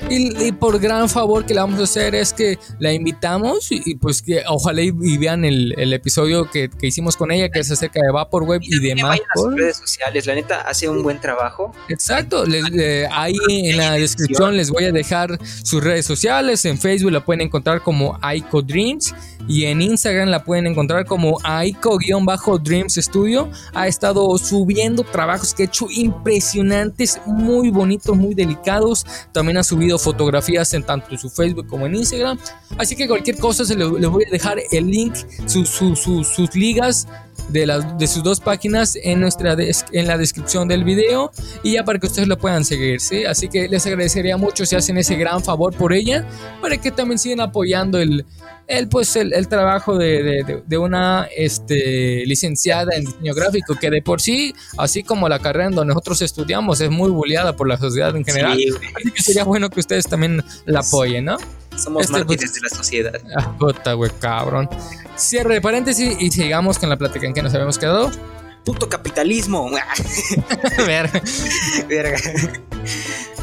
Y, por gran favor que le vamos a hacer es que la invitamos y, pues que ojalá y, vean el, episodio que, hicimos con ella, que es acerca de Vaporweb y, y demás. Las redes sociales, la neta hace un buen trabajo. Exacto, ahí en la descripción les voy a dejar sus redes sociales, en Facebook la pueden encontrar como Aiko Dreams y en Instagram la pueden encontrar como Aiko-Dreams Studio. Ha estado subiendo trabajos que ha hecho impresionantes, muy bonitos, muy delicados. También ha subido fotografías en tanto su Facebook como en Instagram. Así que cualquier cosa se les voy a dejar el link, sus ligas de, las, de sus dos páginas en, nuestra en la descripción del video y ya para que ustedes lo puedan seguir, ¿sí? Así que les agradecería mucho si hacen ese gran favor por ella, para que también sigan apoyando el, el, pues, el, trabajo de, de, una este, licenciada en diseño gráfico, que de por sí, así como la carrera en donde nosotros estudiamos, es muy bulleada por la sociedad en general. así que sería bueno que ustedes también la apoyen, ¿no? Somos este, mártires de la sociedad. Ah, puta, güey, cabrón. Cierre de paréntesis y sigamos con la plática en que nos habíamos quedado. Puto capitalismo. Verga. Verga.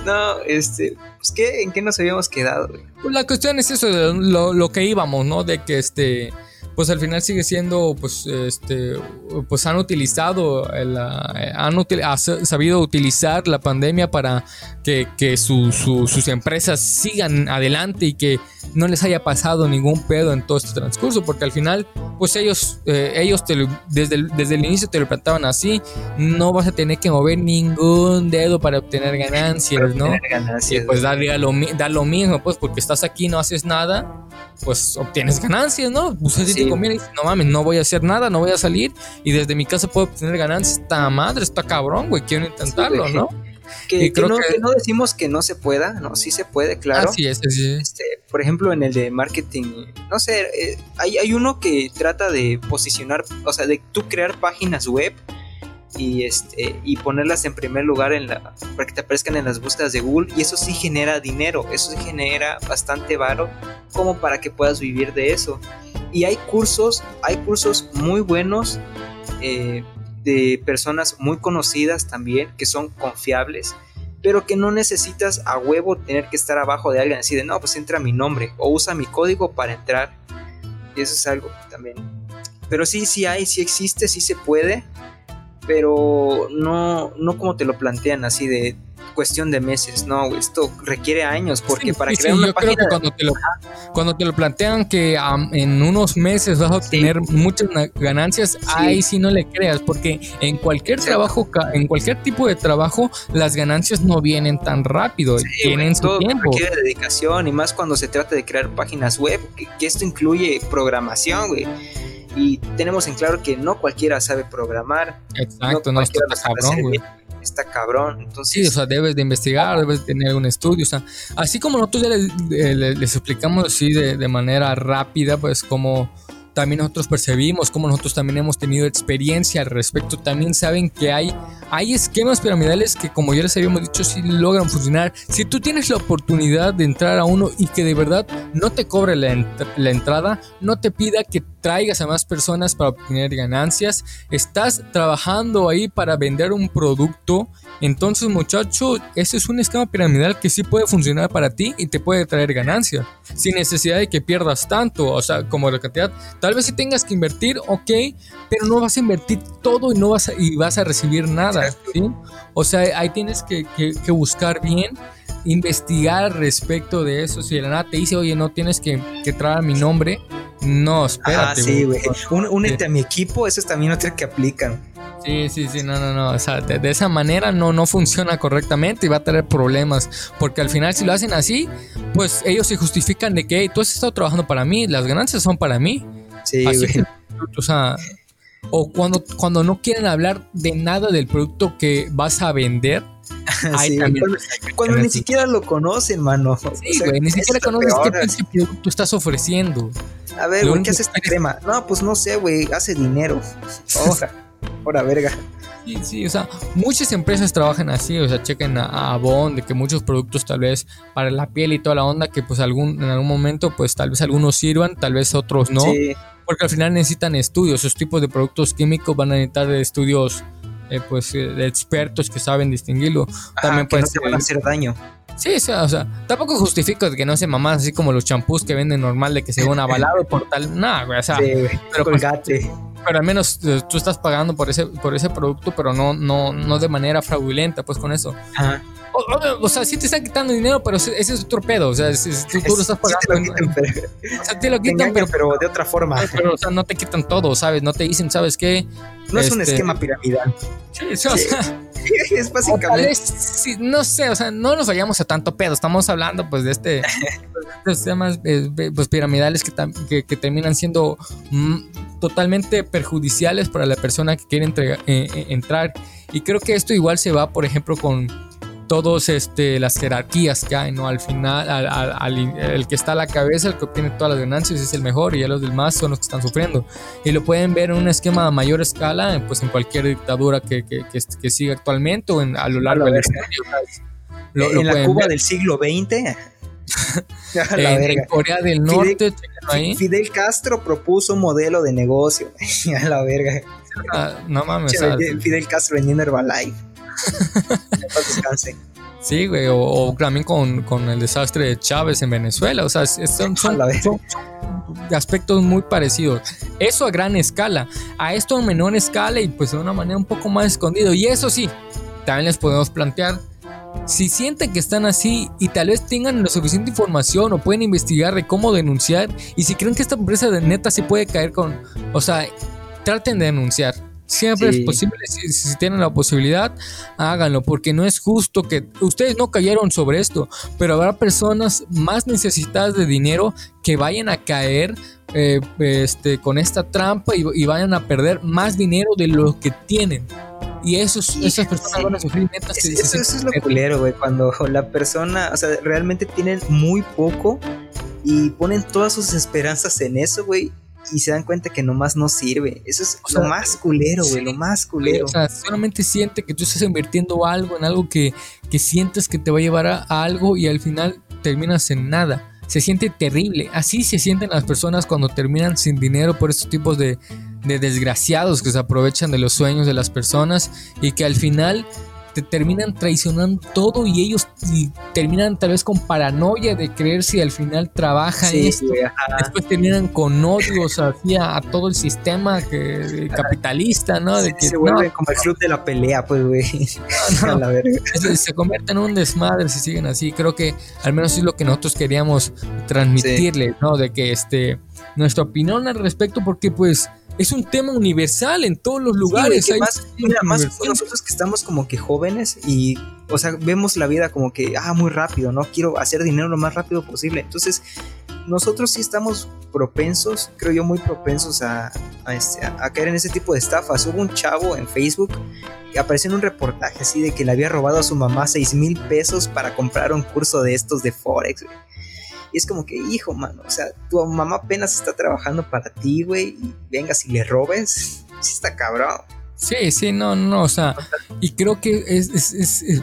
No, este, pues, ¿qué? ¿En qué nos habíamos quedado? Pues la cuestión es eso, lo, lo que íbamos, ¿no? De que este pues al final sigue siendo, pues, este, pues han utilizado, han sabido utilizar la pandemia para que, que sus empresas sigan adelante y que no les haya pasado ningún pedo en todo este transcurso, porque al final, pues ellos, eh, ellos desde, el, desde el inicio te lo plantaban así, no vas a tener que mover ningún dedo para obtener ganancias, ¿no? y pues da lo, lo mismo, pues, porque estás aquí, no haces nada, pues obtienes ganancias, ¿no? Pues si te conviene, no mames, no voy a hacer nada, no voy a salir y desde mi casa puedo obtener ganancias. Está madre, está cabrón, güey, quiero intentarlo, ¿no? Que, no, que, no, decimos que no se pueda, ¿no? Sí se puede, claro. Así es, sí. Este, por ejemplo, en el de marketing, no sé, eh, hay, hay uno que trata de posicionar, o sea, de tú crear páginas web y este y ponerlas en primer lugar en la para que te aparezcan en las búsquedas de Google y eso sí genera dinero, eso sí genera bastante varo como para que puedas vivir de eso. Y hay cursos, hay cursos muy buenos eh, de personas muy conocidas también que son confiables pero que no necesitas a huevo tener que estar abajo de alguien así de no, pues entra mi nombre o usa mi código para entrar. Y eso es algo también. Pero sí, sí hay, sí existe, sí se puede pero no, no como te lo plantean así de cuestión de meses, no, esto requiere años porque para crear una yo Creo que cuando te lo, cuando te lo plantean que en unos meses vas a obtener muchas ganancias, ahí sí no le creas, porque en cualquier trabajo, en cualquier tipo de trabajo, las ganancias no vienen tan rápido, tienen su todo tiempo. Requiere dedicación y más cuando se trata de crear páginas web, que, que esto incluye programación, güey y tenemos en claro que no cualquiera sabe programar. Exacto, no, está cabrón, güey. Está cabrón, entonces... Sí, o sea, debes de investigar, debes de tener un estudio, o sea, así como nosotros ya les, explicamos así de, de manera rápida, pues como también nosotros percibimos, como nosotros también hemos tenido experiencia al respecto, también saben que hay, hay esquemas piramidales que como ya les habíamos dicho, sí logran funcionar. Si tú tienes la oportunidad de entrar a uno y que de verdad no te cobre la, la entrada, no te pida que traigas a más personas para obtener ganancias, estás trabajando ahí para vender un producto, entonces muchacho, ese es un esquema piramidal que sí puede funcionar para ti y te puede traer ganancias, sin necesidad de que pierdas tanto, o sea, como la cantidad, Tal vez si tengas que invertir, ok, pero no vas a invertir todo y no vas a, y vas a recibir nada, ¿sí? O sea, ahí tienes que, buscar bien, investigar respecto de eso. Si de la nada te dice, oye, no tienes que, que traer mi nombre, no, espérate. Ah, sí, güey. únete a mi equipo, eso es también otra que aplican. Sí, sí, sí, no, no, no. O sea, de, esa manera no, no funciona correctamente y va a tener problemas. Porque al final, si lo hacen así, pues ellos se justifican de que tú has estado trabajando para mí, las ganancias son para mí. Sí, o sea, o cuando, cuando no quieren hablar de nada del producto que vas a vender. Sí, cuando, ni siquiera lo conocen, mano. Sí, güey, ni siquiera conoces qué producto estás ofreciendo. A ver, güey, ¿qué hace esta crema? No, pues no sé, güey, hace dinero. Oja, hora verga. Sí, sí, o sea, muchas empresas trabajan así, o sea, chequen a, Avon, de que muchos productos tal vez para la piel y toda la onda, que pues algún, en algún momento pues tal vez algunos sirvan, tal vez otros no. Sí. Porque al final necesitan estudios, esos tipos de productos químicos van a necesitar estudios eh, pues eh, de expertos que saben distinguirlo. También pueden no van a hacer daño. Sí, o sea, o sea, tampoco justifico que no se mamás así como los champús que venden normal de que se van avalado por tal. Nada, güey, o sea, pero, pues, pero al menos eh, tú estás pagando por ese, por ese producto, pero no, no, no de manera fraudulenta, pues con eso. Ajá. O, sea, sí te están quitando dinero, pero ese, es otro pedo. O sea, tú, lo estás pagando. Sí te lo quitan, pero, o sea, te lo quitan, pero, pero, de otra forma. Pero, o sea, no te quitan todo, ¿sabes? No te dicen, ¿sabes qué? No es un este, esquema piramidal. Sí, o sea, es básicamente. sí, no sé, o sea, no nos vayamos a tanto pedo. Estamos hablando, pues, de este. de estos temas eh, pues, piramidales que, que, terminan siendo mm, totalmente perjudiciales para la persona que quiere eh, eh, entrar. Y creo que esto igual se va, por ejemplo, con todos este, las jerarquías que hay, ¿no? Al final, al, el que está a la cabeza, el que obtiene todas las ganancias es el mejor y ya los demás son los que están sufriendo. Y lo pueden ver en un esquema a mayor escala, pues en cualquier dictadura que, que, que, siga actualmente o en, a lo largo de la historia. en la Cuba del siglo XX. en, Corea del Norte, Fidel, Fidel, Castro propuso un modelo de negocio. a la verga. Ah, no mames. Fidel Castro vendiendo Herbalife. Sí, güey, o, también con, el desastre de Chávez en Venezuela, o sea, son, aspectos muy parecidos. Eso a gran escala, a esto a menor escala y pues de una manera un poco más escondido. Y eso sí, también les podemos plantear, si sienten que están así y tal vez tengan la suficiente información o pueden investigar de cómo denunciar y si creen que esta empresa de neta sí puede caer con, o sea, traten de denunciar Siempre es posible, si, tienen la posibilidad, háganlo, porque no es justo que ustedes no cayeron sobre esto, pero habrá personas más necesitadas de dinero que vayan a caer eh, este, con esta trampa y, vayan a perder más dinero de lo que tienen. Y esos, esas personas van a sufrir netas. eso, es lo culero, güey, cuando la persona, o sea, realmente tienen muy poco y ponen todas sus esperanzas en eso, güey y se dan cuenta que nomás no sirve. Eso es lo más culero, güey, lo más culero. O sea, solamente siente que tú estás invirtiendo algo en algo que, que sientes que te va a llevar a, algo y al final terminas en nada. Se siente terrible. Así se sienten las personas cuando terminan sin dinero por estos tipos de, de desgraciados que se aprovechan de los sueños de las personas y que al final terminan traicionando todo y ellos terminan tal vez con paranoia de creer si al final trabaja esto. Después terminan con odios hacia a todo el sistema que, capitalista, ¿no? De que, se vuelve como el club de la pelea, pues, güey. se, convierte en un desmadre si siguen así. Creo que al menos es lo que nosotros queríamos transmitirles, ¿no? De que este nuestra opinión al respecto, porque pues es un tema universal en todos los lugares. más, mira, más nosotros que estamos como que jóvenes y, o sea, vemos la vida como que, ah, muy rápido, ¿no? Quiero hacer dinero lo más rápido posible. Entonces, nosotros sí estamos propensos, creo yo, muy propensos a, a, este, a caer en ese tipo de estafas. Hubo un chavo en Facebook que apareció en un reportaje así de que le había robado a su mamá 6 mil pesos para comprar un curso de estos de Forex, y es como que, hijo, mano, o sea, tu mamá apenas está trabajando para ti, güey, y vengas y le robes, sí está cabrón. Sí, sí, no, no, o sea, y creo que es, es,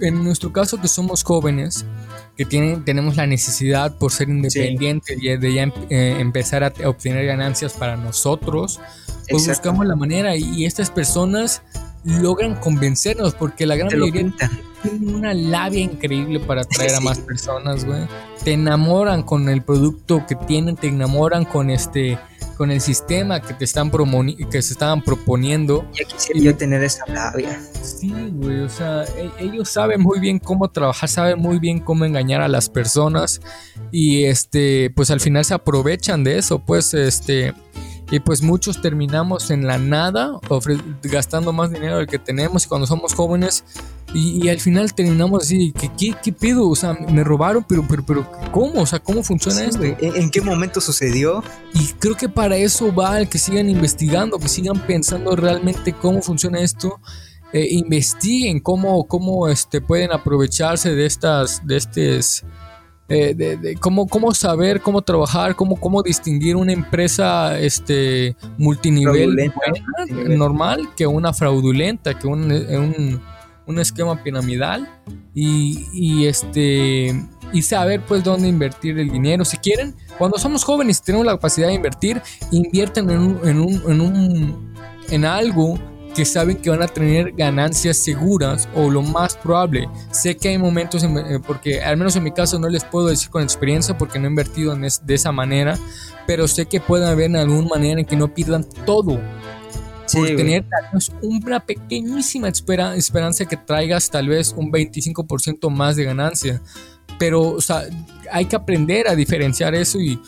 en nuestro caso que somos jóvenes, que tienen, tenemos la necesidad por ser independientes y de ya eh, empezar a obtener ganancias para nosotros, pues buscamos la manera y estas personas logran convencernos porque la gran mayoría tienen una labia increíble para atraer a más personas, güey. Te enamoran con el producto que tienen, te enamoran con este con el sistema que te están que se estaban proponiendo. Ya quisiera yo tener esa labia. Sí, güey, o sea, e, ellos saben muy bien cómo trabajar, saben muy bien cómo engañar a las personas y este, pues al final se aprovechan de eso, pues este y pues muchos terminamos en la nada, gastando más dinero del que tenemos y cuando somos jóvenes y, al final terminamos así, ¿qué, qué, qué pido? O sea, me robaron, pero, pero, pero ¿cómo? O sea, ¿cómo funciona esto? ¿En, qué momento sucedió? Y creo que para eso va el que sigan investigando, que sigan pensando realmente cómo funciona esto. Eh, investiguen cómo, cómo este, pueden aprovecharse de estas, de estos eh, de, cómo, cómo, saber, cómo trabajar, cómo, cómo distinguir una empresa este, multinivel normal que una fraudulenta, que un, un, un esquema piramidal y, y, este y saber pues dónde invertir el dinero. Si quieren, cuando somos jóvenes y tenemos la capacidad de invertir, inviertan en un, en un, en, un, en algo que saben que van a tener ganancias seguras o lo más probable. Sé que hay momentos, eh, porque al menos en mi caso no les puedo decir con experiencia porque no he invertido en de esa manera, pero sé que puede haber en alguna manera en que no pierdan todo. por tener una pequeñísima esperanza que traigas tal vez un 25% más de ganancia. Pero o sea, hay que aprender a diferenciar eso y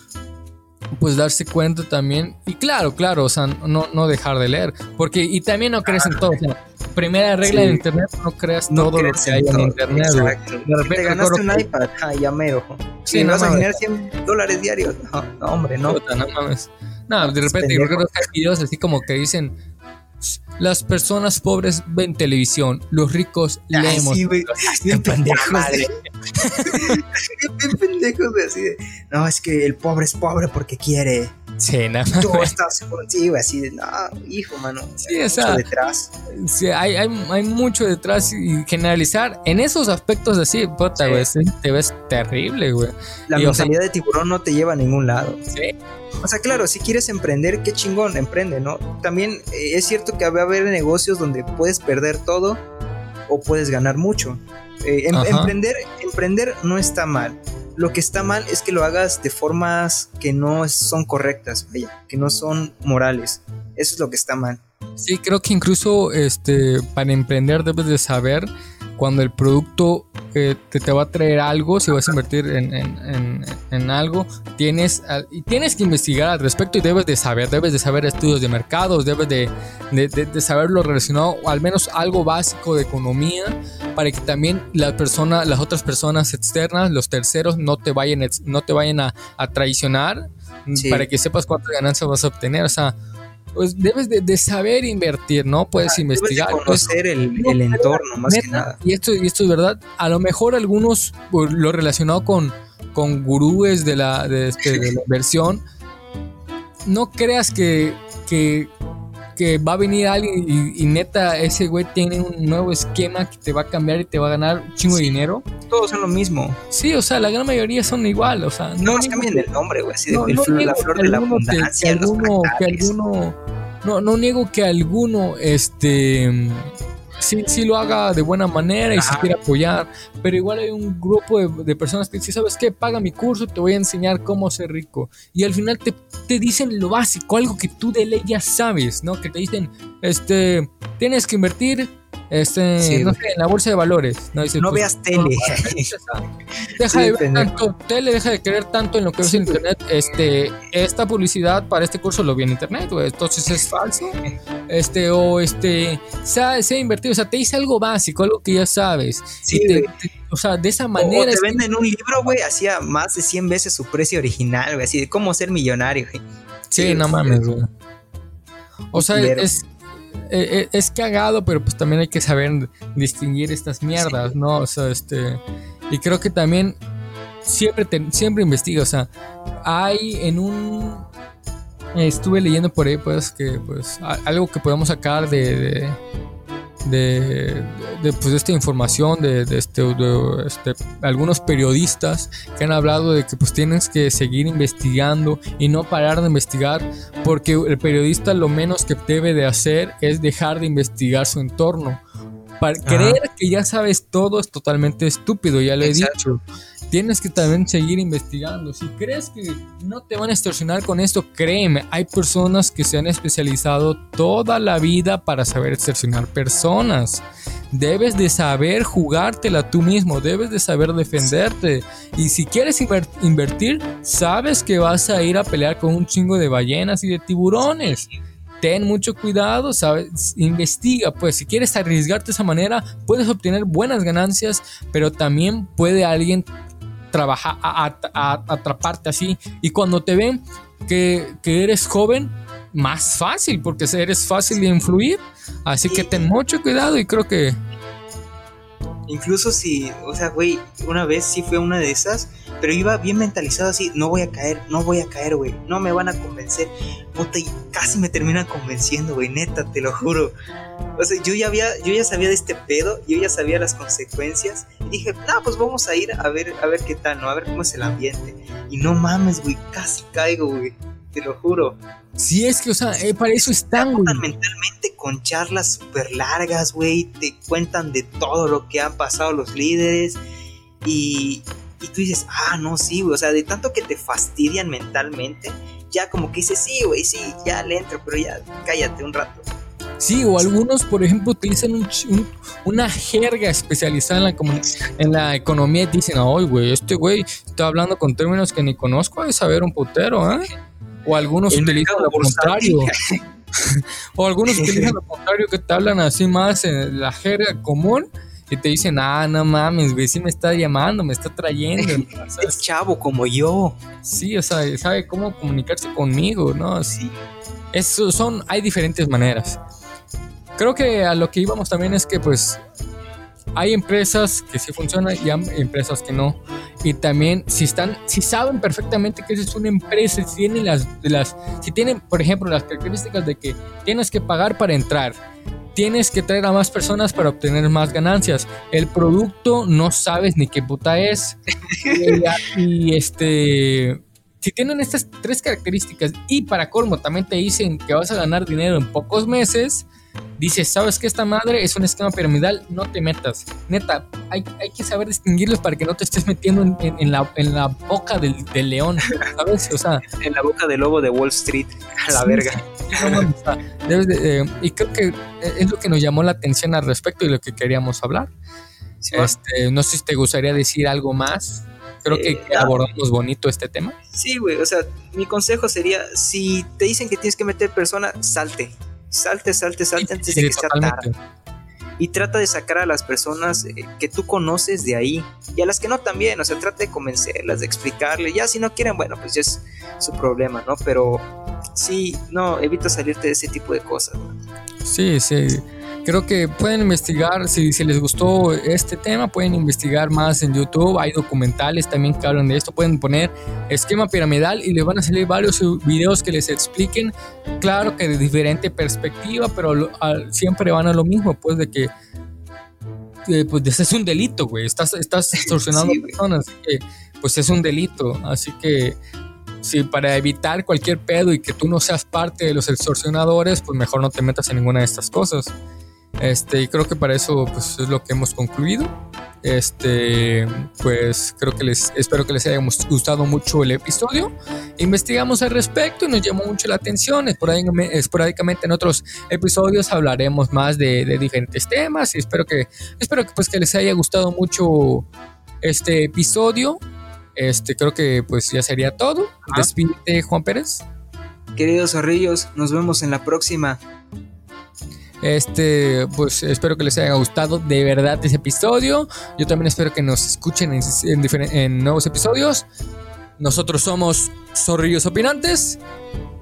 pues darse cuenta también. Y claro, claro, o sea, no, no dejar de leer. Porque, y también no crees en todo. primera regla de internet, no creas todo lo que hay en, internet. Exacto. De repente, te ganaste un iPad, ja, ya mero. Sí, no vas a generar 100 dólares diarios. No, no hombre, no. no mames. No, de repente, yo creo que hay videos así como que dicen las personas pobres ven televisión, los ricos leemos. Sí, güey. Bien pendejos. Bien pendejos de así de, no, es que el pobre es pobre porque quiere. Sí, nada Tú estás contigo, así de, no, hijo, mano. Sí, o sea, detrás. Sí, hay, hay, hay, mucho detrás y generalizar en esos aspectos así, puta, güey, te ves terrible, güey. La mentalidad de tiburón no te lleva a ningún lado. Sí. O sea, claro, si quieres emprender, qué chingón, emprende, ¿no? También eh, es cierto que va a haber negocios donde puedes perder todo o puedes ganar mucho. Eh, em, emprender, emprender no está mal. Lo que está mal es que lo hagas de formas que no son correctas, vaya, que no son morales. Eso es lo que está mal. Sí, creo que incluso este, para emprender debes de saber cuando el producto te, te, va a traer algo, si vas a invertir en, en, en, algo, tienes, y tienes que investigar al respecto y debes de saber, debes de saber estudios de mercados, debes de, de, de, saber lo relacionado, o al menos algo básico de economía, para que también la persona, las otras personas externas, los terceros, no te vayan, no te vayan a, a traicionar, para que sepas cuántas ganancias vas a obtener. O sea, pues debes de, saber invertir, ¿no? Puedes investigar. Debes conocer el, entorno, más que nada. Y esto, y esto es verdad. A lo mejor algunos, lo relacionado con, con gurúes de la, de, este, de la inversión, no creas que, que que va a venir alguien y, neta ese güey tiene un nuevo esquema que te va a cambiar y te va a ganar un chingo de dinero. Todos son lo mismo. Sí, o sea, la gran mayoría son igual, o sea, no, no cambian el nombre, güey, así de la flor de la abundancia, que, alguno, que alguno no no niego que alguno este sí, sí lo haga de buena manera y se quiere apoyar, pero igual hay un grupo de, personas que dicen, ¿sabes qué? Paga mi curso, te voy a enseñar cómo ser rico. Y al final te, te dicen lo básico, algo que tú de ley ya sabes, ¿no? Que te dicen, este, tienes que invertir este, no sé, en la bolsa de valores. No, no pues, veas tele. deja de ver tanto tele, deja de creer tanto en lo que ves en internet. Este, esta publicidad para este curso lo vi en internet, Entonces es falso. Este, o este, se ha invertido, o sea, te dice algo básico, algo que ya sabes. Sí, o sea, de esa manera. O te venden un libro, güey, hacía más de 100 veces su precio original, güey, así de cómo ser millonario, güey. Sí, no mames, güey. O sea, es, eh, eh, es cagado, pero pues también hay que saber distinguir estas mierdas, ¿no? O sea, este. Y creo que también siempre, siempre investiga, o sea, hay en un. Estuve leyendo por ahí, pues, que pues algo que podemos sacar de de, de, pues, esta información de, este, este, algunos periodistas que han hablado de que pues tienes que seguir investigando y no parar de investigar porque el periodista lo menos que debe de hacer es dejar de investigar su entorno. Para creer que ya sabes todo es totalmente estúpido, ya lo he dicho. Tienes que también seguir investigando. Si crees que no te van a extorsionar con esto, créeme, hay personas que se han especializado toda la vida para saber extorsionar personas. debes de saber jugártela tú mismo, debes de saber defenderte. Y si quieres invertir, sabes que vas a ir a pelear con un chingo de ballenas y de tiburones. Ten mucho cuidado, sabes, investiga, pues si quieres arriesgarte de esa manera, puedes obtener buenas ganancias, pero también puede alguien trabajar a, atraparte así. Y cuando te ven que, que eres joven, más fácil, porque eres fácil de influir. Así que ten mucho cuidado y creo que... Incluso si, o sea, güey, una vez sí fue una de esas, pero iba bien mentalizado así, no voy a caer, no voy a caer, güey, no me van a convencer. Puta, y casi me terminan convenciendo, güey, neta, te lo juro. O sea, yo ya había, yo ya sabía de este pedo, yo ya sabía las consecuencias. Y dije, no, pues vamos a ir a ver, a ver qué tal, ¿no? A ver cómo es el ambiente. Y no mames, güey, casi caigo, güey te lo juro. Sí, es que, o sea, eh, para eso están, güey. mentalmente con charlas súper largas, güey. Te cuentan de todo lo que han pasado los líderes. Y, y tú dices, ah, no, sí, güey. O sea, de tanto que te fastidian mentalmente, ya como que dices, sí, güey, sí, ya le entro, pero ya cállate un rato. Sí, o algunos, por ejemplo, utilizan una jerga especializada en la, en la economía y dicen, ay, güey, este güey está hablando con términos que ni conozco, de saber un putero, ¿eh? O algunos utilizan lo contrario. o algunos utilizan lo contrario que te hablan así más en la jerga común y te dicen, ah, no mames, güey, sí me está llamando, me está trayendo. es chavo como yo. Sí, o sea, sabe cómo comunicarse conmigo, ¿no? Sí. Eso son, hay diferentes maneras. Creo que a lo que íbamos también es que pues hay empresas que sí funcionan y hay empresas que no. Y también si están, si saben perfectamente que esa es una empresa, si tienen las, las, si tienen, por ejemplo, las características de que tienes que pagar para entrar, tienes que traer a más personas para obtener más ganancias. El producto no sabes ni qué puta es. y, este, si tienen estas tres características y para colmo también te dicen que vas a ganar dinero en pocos meses, dices, ¿sabes que esta madre es un esquema piramidal? No te metas. Neta, hay, hay que saber distinguirlos para que no te estés metiendo en, la, en la boca del, león, ¿sabes? O sea, en la boca del lobo de Wall Street, a la verga. y creo que es lo que nos llamó la atención al respecto y lo que queríamos hablar. este, no sé si te gustaría decir algo más. Creo que eh, abordamos bonito este tema. Sí, güey, o sea, mi consejo sería, si te dicen que tienes que meter persona, salte Salte, salte, salte antes de que sea tarde. Y trata de sacar a las personas eh, que tú conoces de ahí. Y a las que no también. O sea, trata de convencerlas, de explicarle. Ya si no quieren, bueno, pues ya es su problema, ¿no? Pero sí, no, evita salirte de ese tipo de cosas. Sí, sí creo que pueden investigar, si, si, les gustó este tema, pueden investigar más en YouTube, hay documentales también que hablan de esto, pueden poner esquema piramidal y les van a salir varios videos que les expliquen, claro que de diferente perspectiva, pero siempre van a lo mismo, pues de que eh, pues es un delito, güey, estás, estás extorsionando a personas, así que pues es un delito, así que si para evitar cualquier pedo y que tú no seas parte de los extorsionadores, pues mejor no te metas en ninguna de estas cosas. Este, y creo que para eso pues, es lo que hemos concluido. Este, pues creo que les espero que les haya gustado mucho el episodio. Investigamos al respecto y nos llamó mucho la atención. Esporádicamente en otros episodios hablaremos más de, diferentes temas y espero que espero que pues que les haya gustado mucho este episodio. Este, creo que pues ya sería todo. Despídete, Juan Pérez. Queridos zorrillos, nos vemos en la próxima. Este, pues espero que les haya gustado de verdad ese episodio. Yo también espero que nos escuchen en, nuevos episodios. Nosotros somos Zorrillos Opinantes.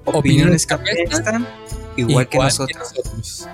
Opiniones, que apestan, igual, que nosotros.